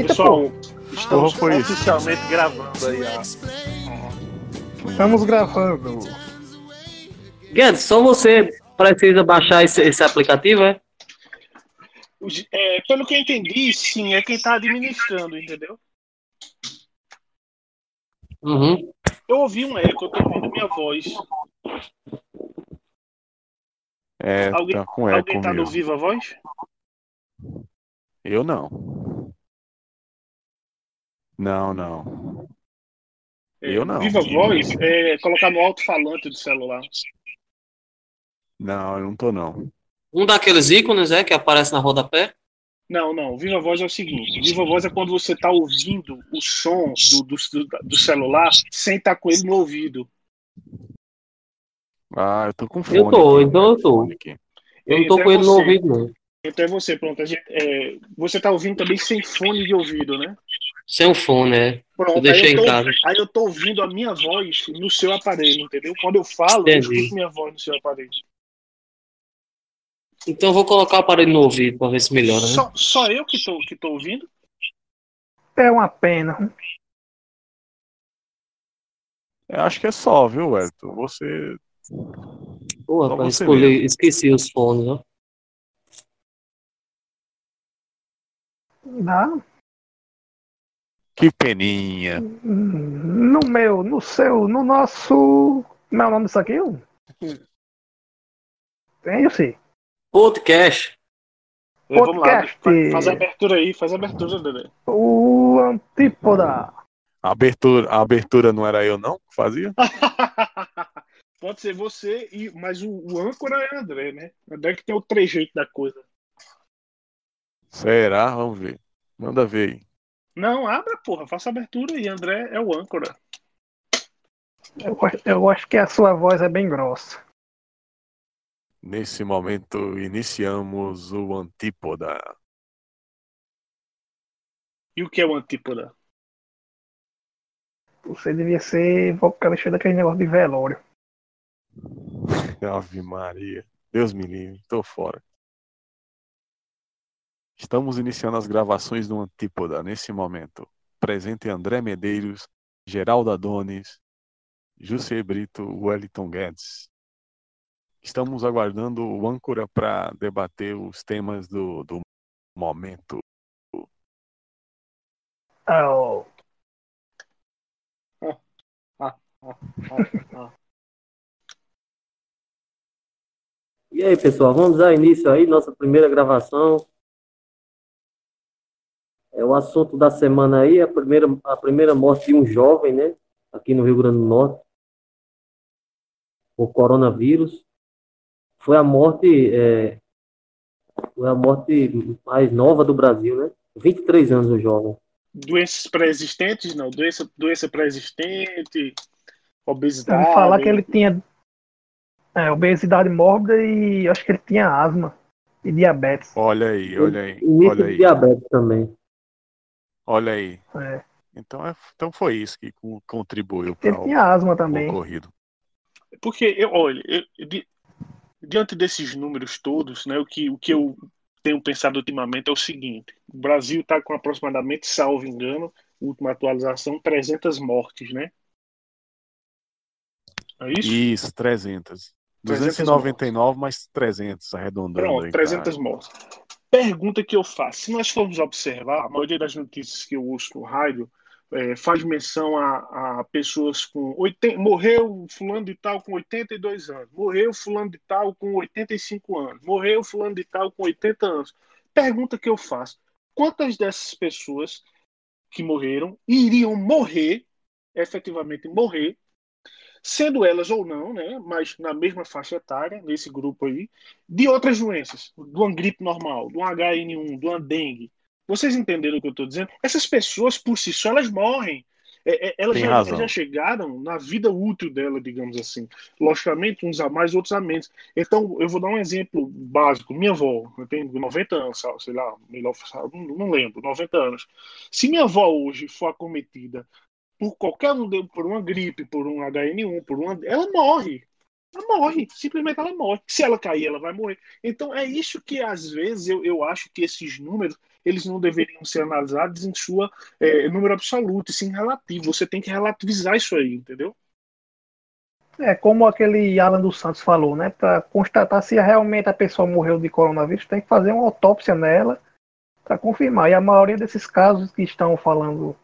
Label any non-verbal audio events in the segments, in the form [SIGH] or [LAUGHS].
Eita, Pessoal, pô, estamos foi isso? oficialmente gravando aí, ó. estamos gravando. Guedes, só você precisa baixar esse, esse aplicativo, é? É, pelo que eu entendi, sim, é quem tá administrando, entendeu? Uhum. Eu ouvi um eco, eu tô ouvindo minha voz. É, Alguém- tá com eco Alguém tá no mesmo. Viva Voz? Eu não. Não, não. É, Eu não. Viva Voz é colocar no alto-falante do celular. Não, eu não tô não. Um daqueles ícones, é, que aparece na rodapé. Não, não. Viva Voz é o seguinte: Viva Voz é quando você tá ouvindo o som do, do, do- celular sem estar com ele no ouvido. Ah, eu tô com fone. Eu tô, aqui, então eu tô. fone aqui. Eu não tô Então é com ele no ouvido, não. Então é você, pronto. a gente- é, você tá ouvindo também sem fone de ouvido, né? Sem o fone, é. Pronto, Eu deixei aí, eu em tô, casa. aí eu tô ouvindo a minha voz no seu aparelho, entendeu? Quando eu falo, eu Entendi. escuto minha voz no seu aparelho. Então eu vou colocar o aparelho no ouvido pra ver se melhora, né? Só, só eu que tô, que tô ouvindo? É uma pena. Eu acho que é só, viu, Elton? Você. Pô, rapaz, você escolhi, esqueci os fones, ó. Não, Que peninha. no meu, no seu, no nosso. Como é o nome disso aqui? Tem, eu sei. Podcast. É, Vamos lá, Podcast. fa- faz a abertura aí, faz a abertura, Dedé. O Antípoda. A abertura, a abertura não era eu, não? Que fazia? [LAUGHS] Pode ser você, e, mas o, o âncora é André, né? André que tem o trejeito da coisa. Será? Vamos ver. Manda ver aí. Não, abra, porra, faça abertura aí. André é o âncora. Eu, acho- eu acho que a sua voz é bem grossa. Nesse momento, iniciamos o Antípoda. E o que é o antípoda? Você devia ser vocalista daquele negócio de velório. [LAUGHS] Ave Maria. Deus me livre, tô fora. Estamos iniciando as gravações do Antípoda nesse momento. Presente André Medeiros, Geraldo Adonis, José Brito, Wellington Guedes. Estamos aguardando o âncora para debater os temas do, do momento. Ó, E aí, pessoal, vamos dar início aí, nossa primeira gravação. É o assunto da semana aí, a primeira, a primeira morte de um jovem, né? Aqui no Rio Grande do Norte. O coronavírus. Foi a morte, é, foi a morte mais nova do Brasil, né? 23 anos o jovem. Doenças pré-existentes? Não, doença, doença pré-existente, obesidade. ouvi falar que ele tinha é, obesidade mórbida e acho que ele tinha asma e diabetes. Olha aí, olha aí, Início olha de aí, diabetes também. Olha aí. É. Então, é- então foi isso que co- contribuiu Ele para tinha asma o também. ocorrido. Porque, eu, olha, eu- di- diante desses números todos, né, o, que, o que eu tenho pensado ultimamente é o seguinte: o Brasil está com aproximadamente, salvo engano, última atualização, 300 mortes, né? É isso? Isso, 300. 300 299 mais 300, arredondando Pronto, aí. 300 cara. mortes. Pergunta que eu faço: se nós formos observar, a maioria das notícias que eu ouço no rádio é, faz menção a, a pessoas com 80, morreu fulano de tal com 82 anos, morreu fulano de tal com 85 anos, morreu fulano de tal com 80 anos. Pergunta que eu faço: quantas dessas pessoas que morreram iriam morrer, efetivamente morrer, sendo elas ou não, né, mas na mesma faixa etária, nesse grupo aí, de outras doenças, de uma gripe normal, de um HN1, de uma dengue, vocês entenderam o que eu estou dizendo? Essas pessoas, por si só, elas morrem. É, é, elas já, já, chegaram na vida útil dela, digamos assim. Logicamente, uns a mais, outros a menos. Então, eu vou dar um exemplo básico. Minha avó, eu tenho 90 anos, sei lá, melhor, não, não lembro, 90 anos. Se minha avó hoje for acometida por qualquer um, por uma gripe, por um HN1, por uma, ela morre. Ela morre, simplesmente ela morre. Se ela cair, ela vai morrer. Então é isso que às vezes eu, eu acho que esses números eles não deveriam ser analisados em sua é, número absoluto, e sim relativo. Você tem que relativizar isso aí, entendeu? É como aquele Alan dos Santos falou, né? Para constatar se realmente a pessoa morreu de coronavírus, tem que fazer uma autópsia nela para confirmar. E a maioria desses casos que estão falando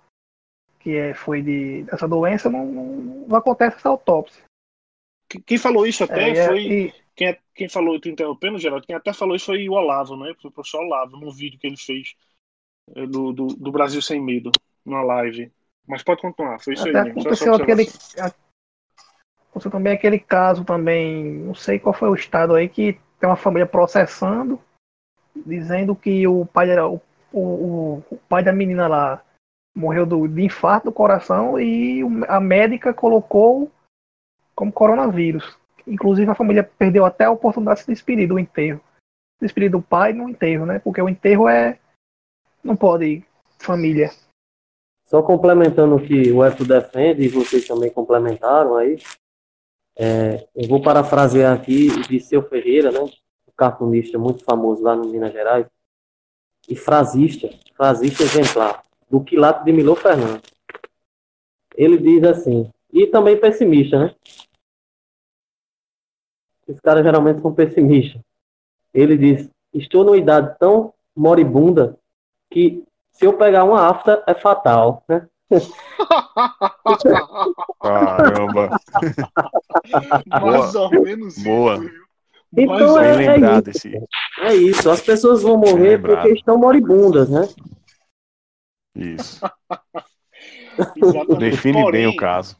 que é, foi de, dessa doença, não, não, acontece essa autópsia. Quem falou isso até é, foi. E... Quem, é, quem falou, te interrompendo, Geraldo, quem até falou isso foi o Olavo, né? Foi o professor Olavo, num vídeo que ele fez é, do, do, do Brasil Sem Medo, numa live. Mas pode continuar, foi isso até aí. Aconteceu aquele. Aconteceu também aquele caso também, não sei qual foi o estado aí, que tem uma família processando, dizendo que o pai era. O, o, o pai da menina lá morreu do, de infarto do coração e a médica colocou como coronavírus. Inclusive a família perdeu até a oportunidade de se despedir do enterro. Despedir do pai no enterro, né? Porque o enterro é. Não pode família. Só complementando o que o Eto defende, e vocês também complementaram aí, é, eu vou parafrasear aqui de Seu Ferreira, né? Um cartunista muito famoso lá no Minas Gerais, e frasista, frasista exemplar, do quilato de Milô Fernandes. Ele diz assim, e também pessimista, né? Esses caras geralmente são pessimistas. Ele diz: Estou numa idade tão moribunda que se eu pegar uma afta é fatal, né? Caramba! [LAUGHS] Mais ou menos Boa. isso. Então é, é, isso. é isso. As pessoas vão morrer porque estão moribundas, né? Isso. [LAUGHS] Define Porém, bem o caso.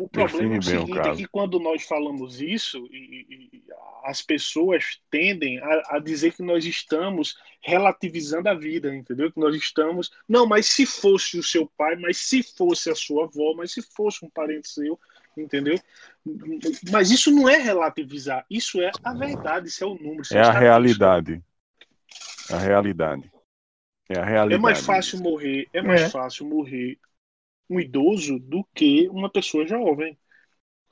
O problema é o seguinte, é que quando nós falamos isso, e, e as pessoas tendem a, a, dizer que nós estamos relativizando a vida, entendeu? Que nós estamos. Não, mas se fosse o seu pai, mas se fosse a sua avó, mas se fosse um parente seu, entendeu? Mas isso não é relativizar, isso é a verdade, isso é o número. É, é a realidade. A realidade. É a realidade. É mais fácil morrer, é mais é. fácil morrer um idoso do que uma pessoa jovem.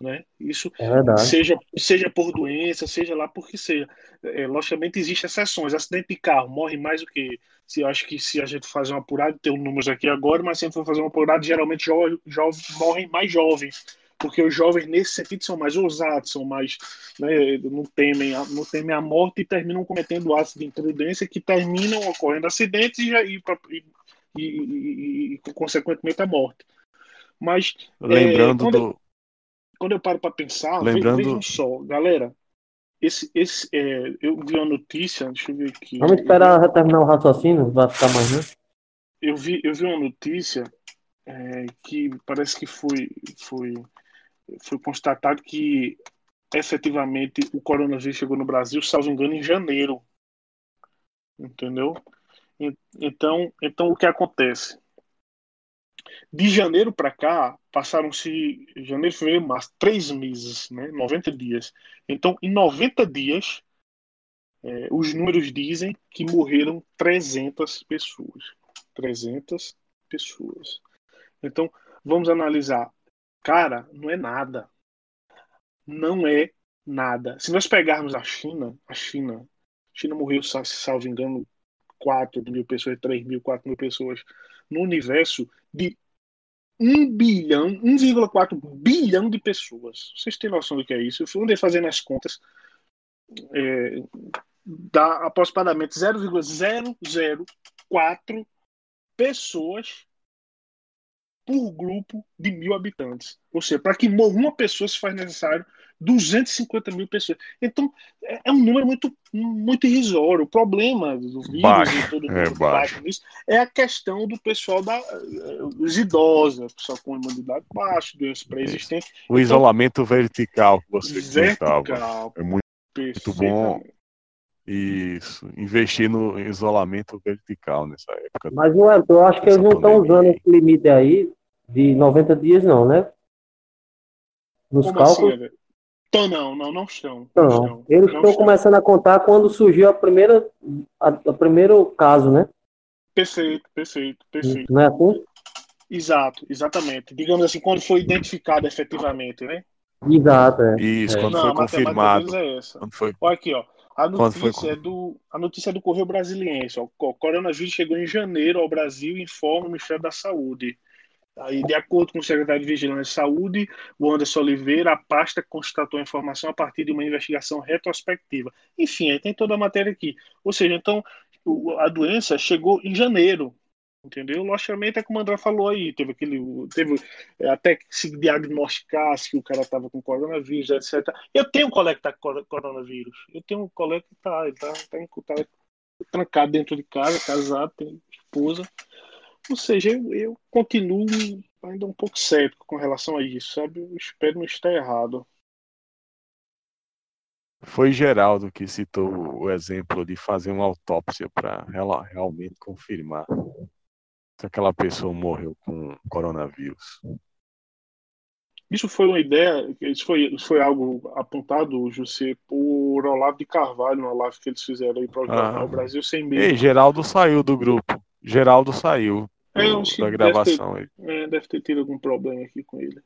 Né? Isso é seja, seja por doença, seja lá por que seja. É, logicamente existem exceções. Acidente de carro morre mais do que. Se, acho que se a gente fazer uma apurada, tem um números aqui agora, mas se a gente for fazer uma apurada, geralmente jo, jo, morrem mais jovens. Porque os jovens, nesse sentido, são mais ousados, são mais. Né, não, temem, não temem a morte e terminam cometendo atos de imprudência que terminam ocorrendo acidentes e, e, e, e, e consequentemente, a morte. Mas. Lembrando é, quando, do. Eu, quando eu paro para pensar, Lembrando... vejam só, galera. Esse, esse, é, eu vi uma notícia, deixa eu ver aqui. Vamos esperar terminar o raciocínio, vai ficar mais, né? Eu vi, eu vi uma notícia é, que parece que foi, foi, foi constatado que efetivamente o coronavírus chegou no Brasil, salvo engano, em janeiro. Entendeu? Então, então o que acontece? De janeiro para cá, passaram-se janeiro, fevereiro, março, três meses, né? 90 dias. Então, em 90 dias, é, os números dizem que morreram 300 pessoas. 300 pessoas. Então, vamos analisar. Cara, não é nada. Não é nada. Se nós pegarmos a China, a China, a China morreu, se salvo engano, 4 mil pessoas, 3 mil, 4 mil pessoas, no universo de 1 bilhão, 1,4 bilhão de pessoas. Vocês têm noção do que é isso? Eu fui andei fazendo as contas. É, dá aproximadamente 0,004 pessoas por grupo de mil habitantes. Ou seja, para que morra uma pessoa se faz necessário 250 mil pessoas. Então, é, é um número muito, muito irrisório. O problema do vírus Baixo, e todo é mundo baixo. bate nisso é a questão do pessoal da os idosos, pessoal com imunidade baixa, doenças pré-existentes. O isolamento vertical que você comentava. Vertical. É muito bom. Isso. Investir no isolamento vertical nessa época. Mas não é, eu acho que eles não estão usando esse limite aí de 90 dias, não, né? Nos Como cálculos. assim? Então, não, não, não estão. Não, estão, eles não estão começando a contar quando surgiu a primeira, a, a primeiro caso, né? Perfeito, perfeito, perfeito. Não é assim? Exato, exatamente. Digamos assim, quando foi identificado efetivamente, né? Exato, é. Isso, É. quando não, foi confirmado. é essa. Quando foi. Olha aqui, ó. A foi notícia, é do, a notícia é do Correio Brasiliense. Ó. O coronavírus chegou em janeiro ao Brasil, informa o Ministério da Saúde. Aí, de acordo com o secretário de Vigilância e Saúde, o Anderson Oliveira, a pasta constatou a informação a partir de uma investigação retrospectiva. Enfim, aí tem toda a matéria aqui. Ou seja, então, a doença chegou em janeiro. Entendeu? Logicamente é como o André falou aí, teve aquele. Teve é, até que se diagnosticasse que o cara estava com coronavírus, etc. Eu tenho um colega que está com coronavírus. Eu tenho um colega que está, ele tá, em- tá trancado dentro de casa, casado, tem esposa. Ou seja, eu, eu continuo ainda um pouco cético com relação a isso, sabe? Eu espero não estar errado. Foi Geraldo que citou o exemplo de fazer uma autópsia para realmente confirmar se aquela pessoa morreu com coronavírus. Isso foi uma ideia, isso foi, isso foi algo apontado, José, por Olavo de Carvalho, na live que eles fizeram aí para o Ah. Brasil Sem Medo. Ei, Geraldo saiu do grupo. Geraldo saiu É, do- da deve gravação. aí. É, deve ter tido algum problema aqui com ele.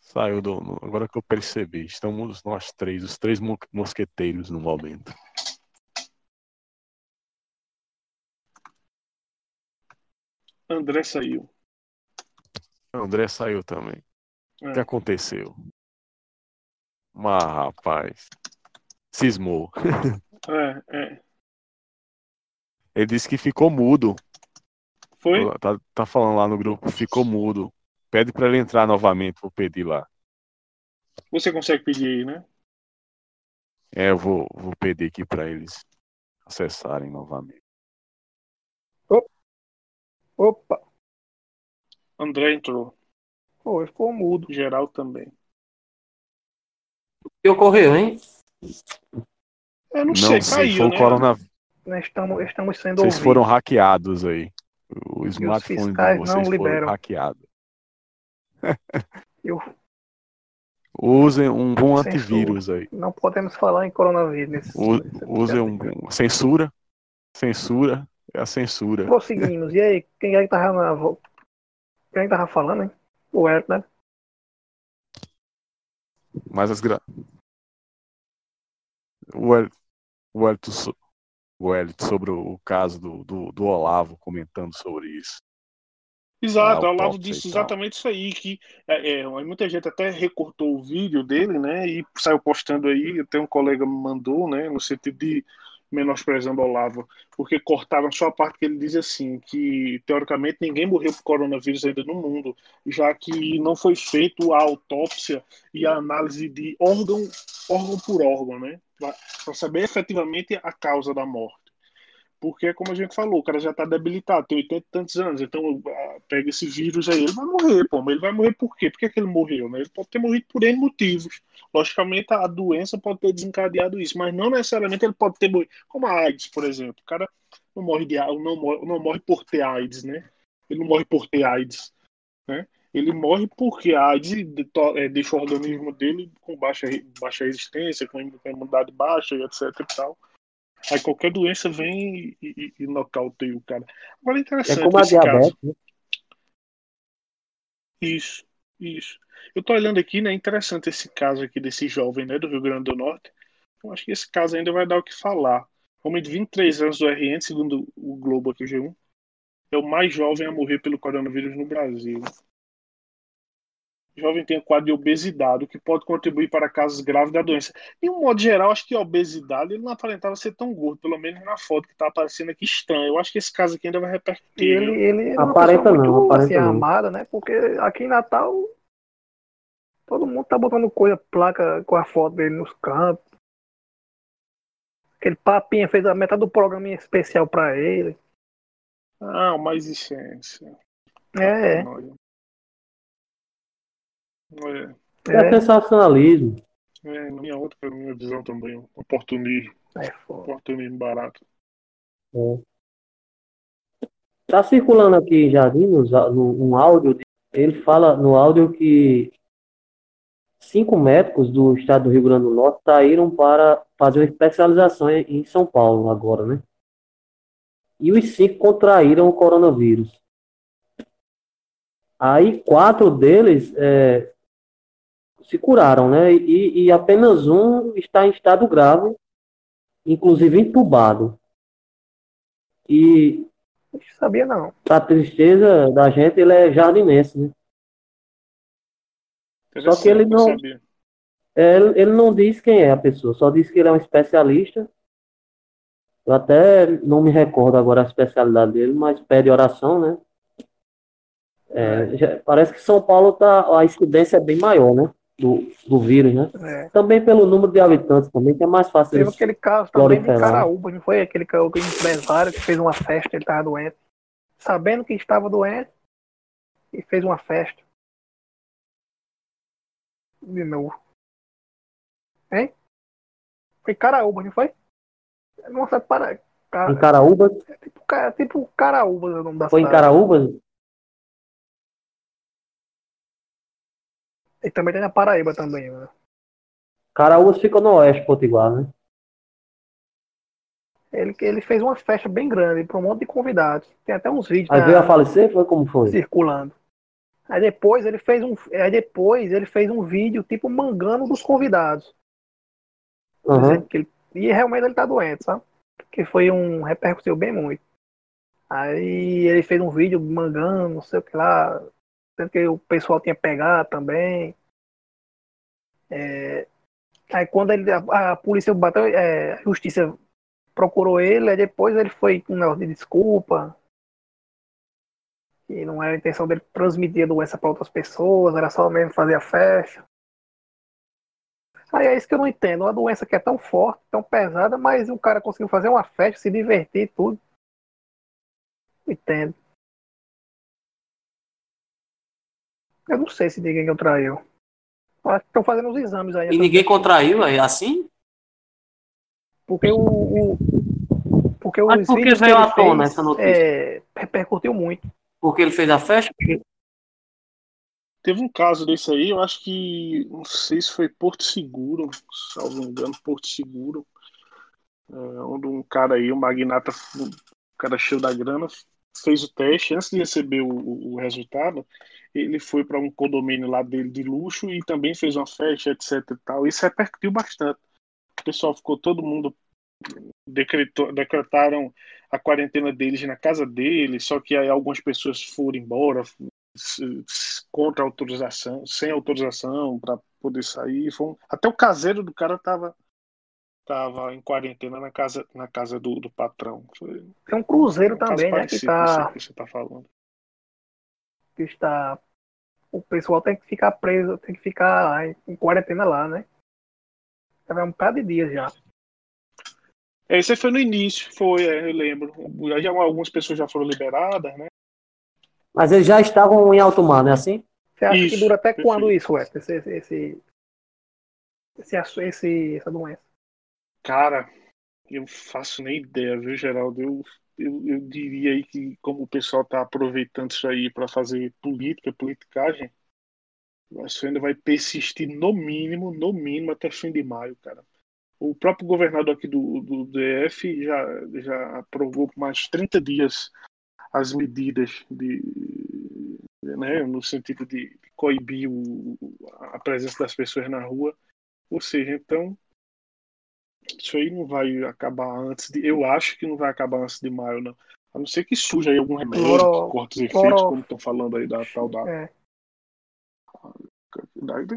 Saiu do. Agora que eu percebi, estamos nós três, os três mo- mosqueteiros no momento. André saiu. André saiu também. O que É. aconteceu? Mas, rapaz. Cismou. [LAUGHS] É, é. Ele disse que ficou mudo. Foi? Tá, tá falando lá no grupo, ficou mudo. Pede pra ele entrar novamente, vou pedir lá. Você consegue pedir aí, né? É, eu vou, vou pedir aqui pra eles acessarem novamente. Opa, André entrou. foi, ficou mudo. Geral também. O que ocorreu, hein? Eu não, Não sei, sei, caiu, foi o né? coronavírus. Nós estamos, estamos sendo Vocês ouvidos. foram hackeados aí. O smartphone de vocês foram liberam. hackeados. Eu- Usem um bom Censura. antivírus aí. Não podemos falar em coronavírus. Usem um bom- censura. Censura é a censura. Prosseguimos. E aí, quem é que tava na Quem é que tava falando, hein? O Eric, né? Mas as gra... o, El... o, Elito Elito sobre o caso do, do, do Olavo comentando sobre isso. Exato, Ah, o Olavo disse tal. exatamente isso aí, que é, é, muita gente até recortou o vídeo dele, né, e saiu postando aí, até um colega me mandou, né, no sentido de menosprezando o Olavo, porque cortaram só a parte que ele diz assim, que teoricamente ninguém morreu por coronavírus ainda no mundo, já que não foi feito a autópsia e a análise de órgão, órgão por órgão, né, para saber efetivamente a causa da morte. Porque, como a gente falou, o cara já tá debilitado, tem 80 e tantos anos, então ah, pega esse vírus aí, ele vai morrer, pô, mas ele vai morrer por quê? Por que, que ele morreu? Né? Ele pode ter morrido por N motivos. Logicamente, a doença pode ter desencadeado isso, mas não necessariamente ele pode ter morrido. Como a AIDS, por exemplo. O cara não morre, de, não morre, não morre por ter AIDS, né? Ele não morre por ter AIDS, né? Ele morre porque a AIDS é, deixa o organismo dele com baixa, baixa resistência, com imunidade baixa, etc e tal. Aí qualquer doença vem e, e, e nocauteia o cara. Agora é É interessante como a esse caso. diabetes, né? Isso, isso. Eu tô olhando aqui, né? Interessante esse caso aqui desse jovem, né, do Rio Grande do Norte. Eu acho que esse caso ainda vai dar o que falar. Homem de 23 anos do RN, segundo o Globo aqui, o G1, é o mais jovem a morrer pelo coronavírus no Brasil. Jovem tenha quadro de obesidade, o que pode contribuir para casos graves da doença. De um modo geral, acho que a obesidade ele não aparentava ser tão gordo, pelo menos na foto que está aparecendo aqui estranho. Eu acho que esse caso aqui ainda vai repercutir. Ele, ele é uma Aparenta pessoa não, muito, aparenta assim, não. amada, né? Porque aqui em Natal todo mundo tá botando coisa, placa com a foto dele nos campos. Aquele papinha fez a metade do programa especial pra ele. Ah, mais licença. É, é. É, É, sensacionalismo. é, na minha outra, na minha visão também, oportunismo, é foda. oportunismo barato. É. Tá circulando aqui em Jardim nos á- no, um áudio. de- Ele fala no áudio que cinco médicos do estado do Rio Grande do Norte saíram para fazer uma especialização em em São Paulo agora, né? E os cinco contraíram o coronavírus. Aí quatro deles é, se curaram, né? E, e apenas um está em estado grave, inclusive entubado. E Não sabia não. pra tristeza da gente, ele é jardinense, né? Só que ele não-. É, Ele, ele não diz quem é a pessoa, só diz que ele é um especialista. Eu até não me recordo agora a especialidade dele, mas pede oração, né? É, já- parece que São Paulo tá, a incidência é bem maior, né? Do, do vírus, né? É. Também pelo número de habitantes também, que é mais fácil. Teve aquele caso também de. Caraúba, não foi? Aquele empresário que fez uma festa, ele estava doente. Sabendo que estava doente, e fez uma festa. De novo. Hein? Foi Caraúba, não foi? Nossa, para. Em Cara, Caraúba, é tipo, ca- tipo Caraúba é o nome da foi em. Caraúba? E também tem na Paraíba também, né? Caraúba fica no oeste potiguar, né? Ele, ele fez uma festa bem grande para um monte de convidados. Tem até uns vídeos Aí na- veio a falecer, foi como foi? circulando. Aí depois ele fez um, aí depois ele fez um vídeo tipo mangando dos convidados. Que ele- e realmente ele tá doente, sabe? Que foi um repercutiu bem muito. Aí ele fez um vídeo mangando, não sei o que lá, sendo que o pessoal tinha pegado também. É, aí quando ele, a, a polícia bateu, é, a justiça procurou ele, aí depois ele foi com um negócio de desculpa. E não era a intenção dele transmitir a doença para outras pessoas, era só mesmo fazer a festa. Aí é isso que eu não entendo. Uma doença que é tão forte, tão pesada, mas o cara conseguiu fazer uma festa, se divertir e tudo. Entendo. Eu não sei se ninguém que traiu. Acho que estão fazendo os exames aí. E ninguém contraiu, é assim? Porque o. o porque os Mas por que vídeos veio à tona fez, essa notícia? é, repercutiu muito. Porque ele fez a festa? Teve um caso desse aí, eu acho que, não sei se foi Porto Seguro, salvo engano, Porto Seguro, é, onde um cara aí, um magnata, um cara cheio da grana, fez o teste, antes de receber o, o- o resultado, ele foi para um condomínio lá dele de luxo e também fez uma festa, etc e tal. Isso repercutiu bastante. O pessoal ficou todo mundo decretou, decretaram a quarentena deles na casa dele, só que aí algumas pessoas foram embora contra autorização, sem autorização para poder sair. Um- Até o caseiro do cara tava tava em quarentena na casa na casa do, do patrão. Foi Tem um cruzeiro um também, né? Que tá. que você tá falando. que está. O pessoal tem que ficar preso, tem que ficar lá em, quarentena lá, né? Já vai um bocado de dias já. Esse foi no início, foi, é, eu lembro. Já algumas pessoas já foram liberadas, né? Mas eles já estavam em alto mar, não é assim? Você acha Isso, que dura até perfeito. quando isso, Wes? Esse, esse, esse, esse- essa doença? Cara, eu faço nem ideia, viu, Geraldo? Eu, eu, eu diria aí que como o pessoal tá aproveitando isso aí para fazer política, politicagem, que ainda vai persistir no mínimo, no mínimo até fim de maio, cara. O próprio governador aqui do, do DF já, já aprovou por mais 30 dias as medidas de, né, no sentido de coibir o, a presença das pessoas na rua. Ou seja, então isso aí não vai acabar antes de. Eu acho que não vai acabar antes de maio, não. A não ser que surja aí algum remédio Cloro- que corte os cloro- efeitos, como estão falando aí da tal da É.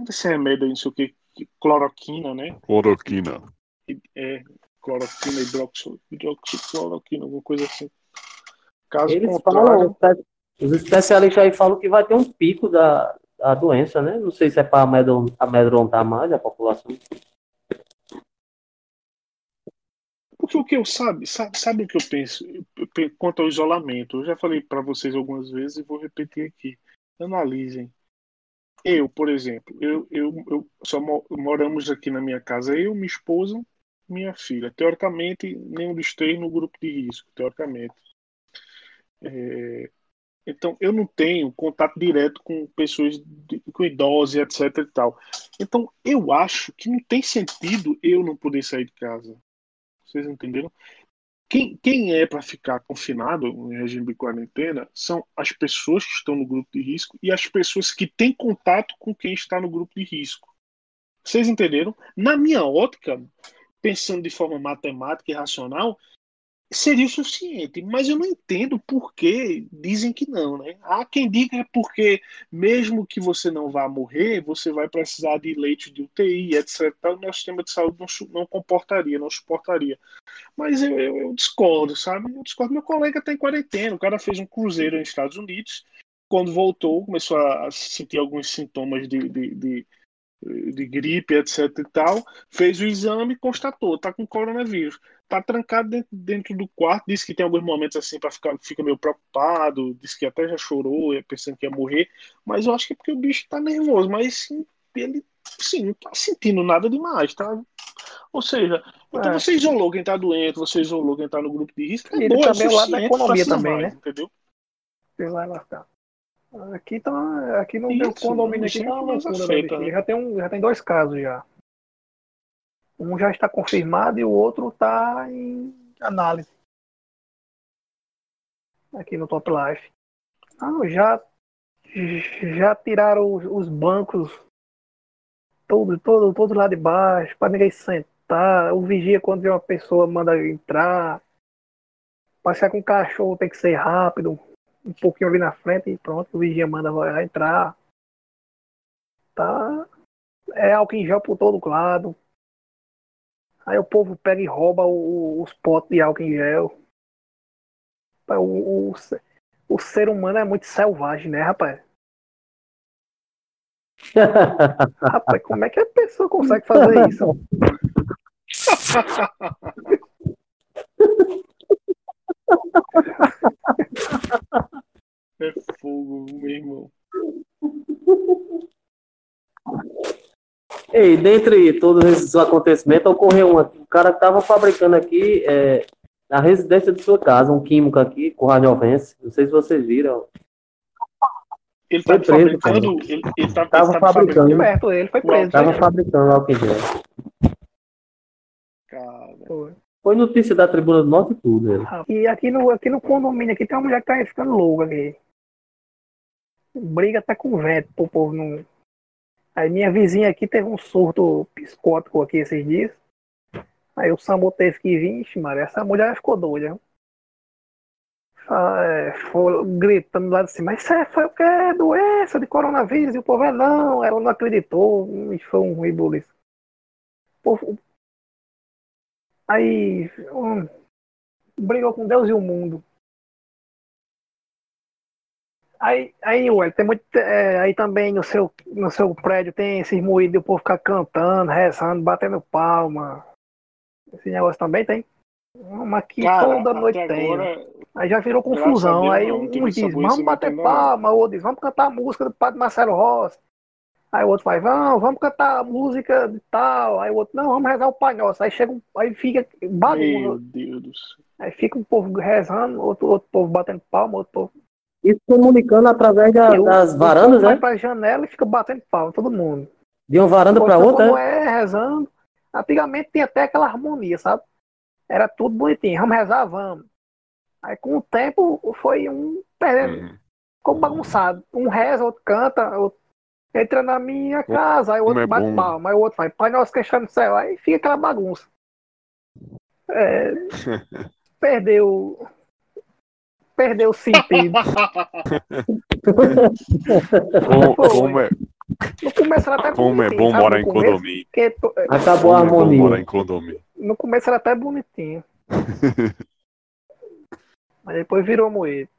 desse remédio aí, não sei o que, cloroquina, né? Cloroquina. É, cloroquina, hidroxo, hidroxicloroquina, alguma coisa assim. Caso Eles contrário, falam, os especialistas aí falam que vai ter um pico da, da doença, né? Não sei se é para amedrontar mais a população. Porque o que eu sabe, sabe, sabe o que eu penso quanto ao isolamento? Eu já falei para vocês algumas vezes e vou repetir aqui. Analisem. Eu, por exemplo, eu, eu, eu só mo- moramos aqui na minha casa, eu, minha esposa, minha filha. Teoricamente, nenhum dos três no grupo de risco, teoricamente. É, então, eu não tenho contato direto com pessoas, de- com idosos, etc e tal. Então, eu acho que não tem sentido eu não poder sair de casa. Vocês entenderam? Quem, quem é para ficar confinado em regime de quarentena são as pessoas que estão no grupo de risco e as pessoas que têm contato com quem está no grupo de risco. Vocês entenderam? Na minha ótica, pensando de forma matemática e racional, seria o suficiente, mas eu não entendo por que dizem que não, né? Há quem diga porque mesmo que você não vá morrer, você vai precisar de leite de UTI, etc. O nosso sistema de saúde não, não comportaria, não suportaria. Mas eu, eu- eu discordo, sabe? Eu discordo. Meu colega está em quarentena, o cara fez um cruzeiro nos Estados Unidos, quando voltou, começou a sentir alguns sintomas de, de, de, de gripe, etc e tal, fez o exame e constatou, tá com coronavírus. Tá trancado dentro, dentro do quarto, disse que tem alguns momentos assim para ficar fica meio preocupado, disse que até já chorou, pensando que ia morrer, mas eu acho que é porque o bicho tá nervoso, mas sim, ele sim, não tá sentindo nada demais, tá? Ou seja, então É. você isolou quem tá doente, você isolou quem tá no grupo de risco, E ele é também é o lado da economia também, mais, né? Entendeu? Sei lá, lascar. Aqui tá. Aqui no meu Isso, condomínio não aqui sei tá uma loucura, afeta, né? Já tem, um, já tem dois casos já. Um já está confirmado e o outro está em análise. Aqui no Top Life. Não, já, já tiraram os, os bancos todo, todo, todo lá de baixo, para ninguém sentar. O vigia quando vê uma pessoa manda entrar. Passear com o cachorro tem que ser rápido um pouquinho ali na frente e pronto, o vigia manda entrar. Tá. É álcool em gel por todo lado. Aí o povo pega e rouba o- os potes de álcool em gel. O, o, o ser humano é muito selvagem, né, rapaz? [LAUGHS] Rapaz, como é que a pessoa consegue fazer isso? [LAUGHS] É fogo, meu irmão. Ei, dentre todos esses acontecimentos, ocorreu um aqui. O cara estava fabricando aqui é, na residência de sua casa, um químico aqui, com radiovense. Não sei se vocês viram. Ele Foi tá preso, fabricando. Ele, ele tá, Tava ele tá fabricando. Perto dele, foi preso. Estava né? fabricando álcool em gel. Cara, Foi. Foi notícia da Tribuna do Norte e tudo. Ele. E aqui no, aqui no condomínio aqui tem uma mulher que tá ficando louca aqui. Briga até com o vento pro povo não. Aí minha vizinha aqui teve um surto psicótico aqui esses dias. Aí o SAMU teve que vir, ixi, essa mulher ficou doida. Ah, é, foi gritando lá de cima, mas isso aí foi o que? Doença de coronavírus? E o povo é não, ela não acreditou, e foi um rebuliço. Aí hum, brigou com Deus e o mundo. Aí, aí, ué, tem muito. é, aí também no seu, no seu prédio tem esses moídos de o povo ficar cantando, rezando, batendo palma. Esse negócio também tem. Hum, Aqui cara toda noite tem. agora, Aí já virou confusão. Aí dizem, doença vamos bater palma, outro diz, vamos cantar a música do Padre Marcelo Rossi. Aí o outro vai, vamos, vamos cantar a música de tal. Aí o outro, não, vamos rezar o Pai Nosso. Aí chega um, aí fica Meu bagunça. Deus do céu. Aí fica um povo rezando, outro, outro povo batendo palma, outro povo. Isso comunicando através da- E o- das varandas, povo vai né? pra janela e fica batendo palma, todo mundo. De uma varanda para Outra como né? é rezando. Antigamente tinha até aquela harmonia, sabe? Era tudo bonitinho. Vamos rezar, vamos. Aí com o tempo foi um perdendo, Uhum. ficou bagunçado. Um reza, outro canta, outro entra na minha casa, aí o outro é bate bom. palma, aí o outro vai, Pai Nosso que está no céu, aí fica aquela bagunça. É, [LAUGHS] perdeu. Perdeu o sentido. Como, como é, No começo era até Como é bom sabe, morar em começo, condomínio. porque to- Acabou a Como é bom harmonia. morar em condomínio. No começo era até bonitinho. [LAUGHS] Mas depois virou moído.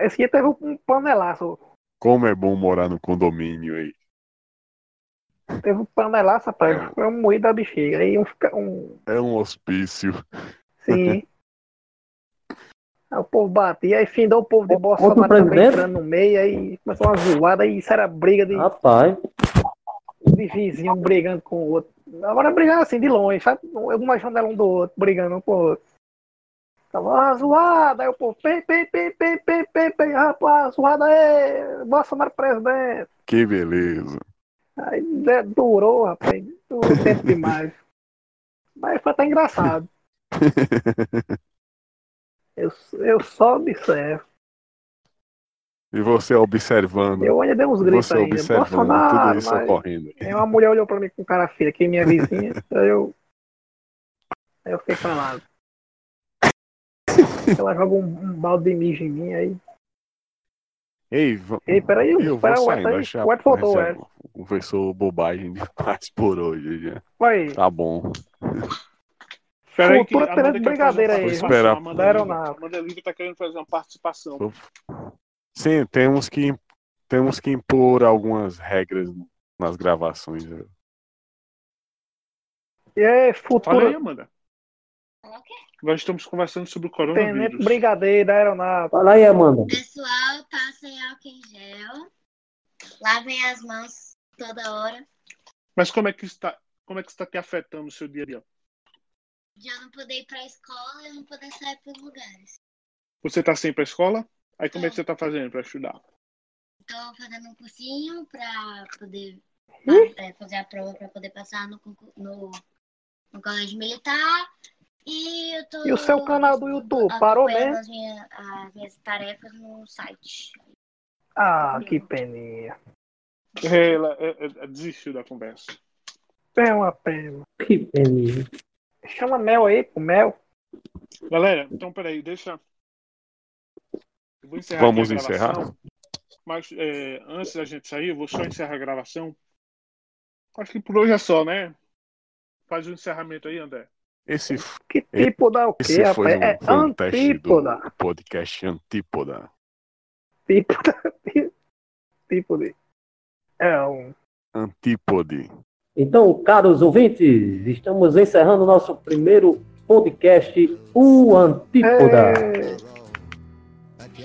Esse aqui teve um panelaço. Como é bom morar no condomínio aí. Teve um panelaço, rapaz. Foi um moído da bexiga. Aí um, um É um hospício. sim. [LAUGHS] Aí o povo batia, aí findou o povo de Outro Bolsonaro também entrando no meio, aí começou uma zoada, aí isso era briga de, Rapaz, de vizinho brigando com o outro. Agora brigando assim, de longe, sabe? Uma janela um do outro, brigando um com o outro. Tava uma zoada, aí o povo, pem, pem, pem, pem, pem, pem, pem, rapaz, zoada aí, Bolsonaro presidente. Que beleza. Aí durou, rapaz, durou tempo [LAUGHS] demais. Mas foi até engraçado. [LAUGHS] Eu, eu só observo. E você observando. Eu ainda dei uns gritos Você ainda. observando tudo Bolsonaro, isso mas... ocorrendo. Aí uma mulher olhou pra mim com cara feia, que é minha vizinha. [LAUGHS] aí eu. Aí eu fiquei calado. Ela joga um, um balde de mijo em mim aí. Ei, va- Ei, peraí, eu vou espera o saindo. Edson aí. já Edson. Conversou bobagem [LAUGHS] demais por hoje. Já. Vai, Tá bom. Espera aí que Futura a Amanda fazer Brigadeira aí. Esperar. A Amanda Da Lívia- aeronave. a Amanda Lívia tá querendo fazer uma participação. Sim, temos que, temos que impor algumas regras nas gravações. né? e aí, Fala aí, Amanda. Nós estamos conversando sobre o tenente coronavírus. brigadeiro da aeronave. fala aí, Amanda. Pessoal, passem álcool em gel. Lavem as mãos toda hora. Mas como é que está, como é que está te afetando o seu dia a dia? Eu não poder ir pra escola e não poder sair pros lugares. Você está sempre para a escola? Aí como é que você está fazendo para estudar? Tô fazendo um cursinho pra poder Ih. é, fazer a prova pra poder passar no, no, no colégio militar. E eu tô. E o seu canal do YouTube, parou mesmo? As minhas, as minhas tarefas no site. Ah, que peninha. Ela é, é, é, desistiu da conversa. É uma pena. Que peninha. Chama Mel aí, pô, Mel. Galera, então peraí, deixa. Eu vou encerrar Vamos aqui a gravação, encerrar? Mas é, antes da gente sair, eu vou só encerrar a gravação. Acho que por hoje é só, né? Faz o encerramento aí, André. Esse, Que tipo da o quê, esse foi, rapaz? um, É foi um teste do antípoda. podcast Antípoda. Tipo da. [LAUGHS] Tipo de. É um. Antípode. Então, caros ouvintes, estamos encerrando o nosso primeiro podcast, o Antípoda. É,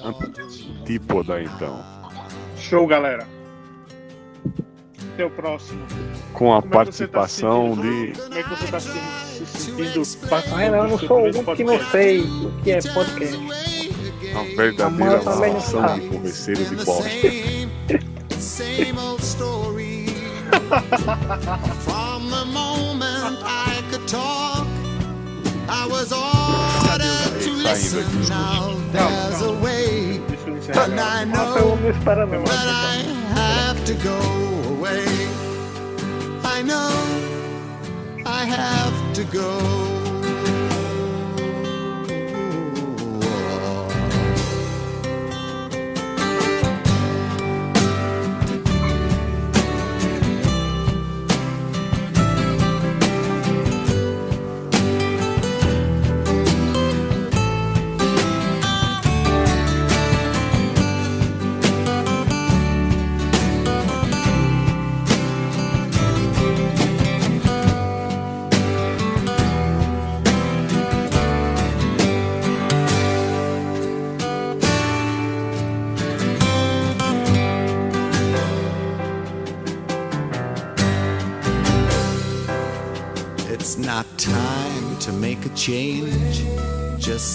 Antípoda, então. Show, galera. Até o próximo. Com a Como é tá participação sentindo? de. Como é que você está se, se sentindo Ai, não, eu não sou um que não sei o que é podcast. Uma verdadeira sabe. de converseiro de bosta. [LAUGHS] From the moment I could talk, I was ordered to listen. Now there's a way, and I know that I have to go away. I know I have to go.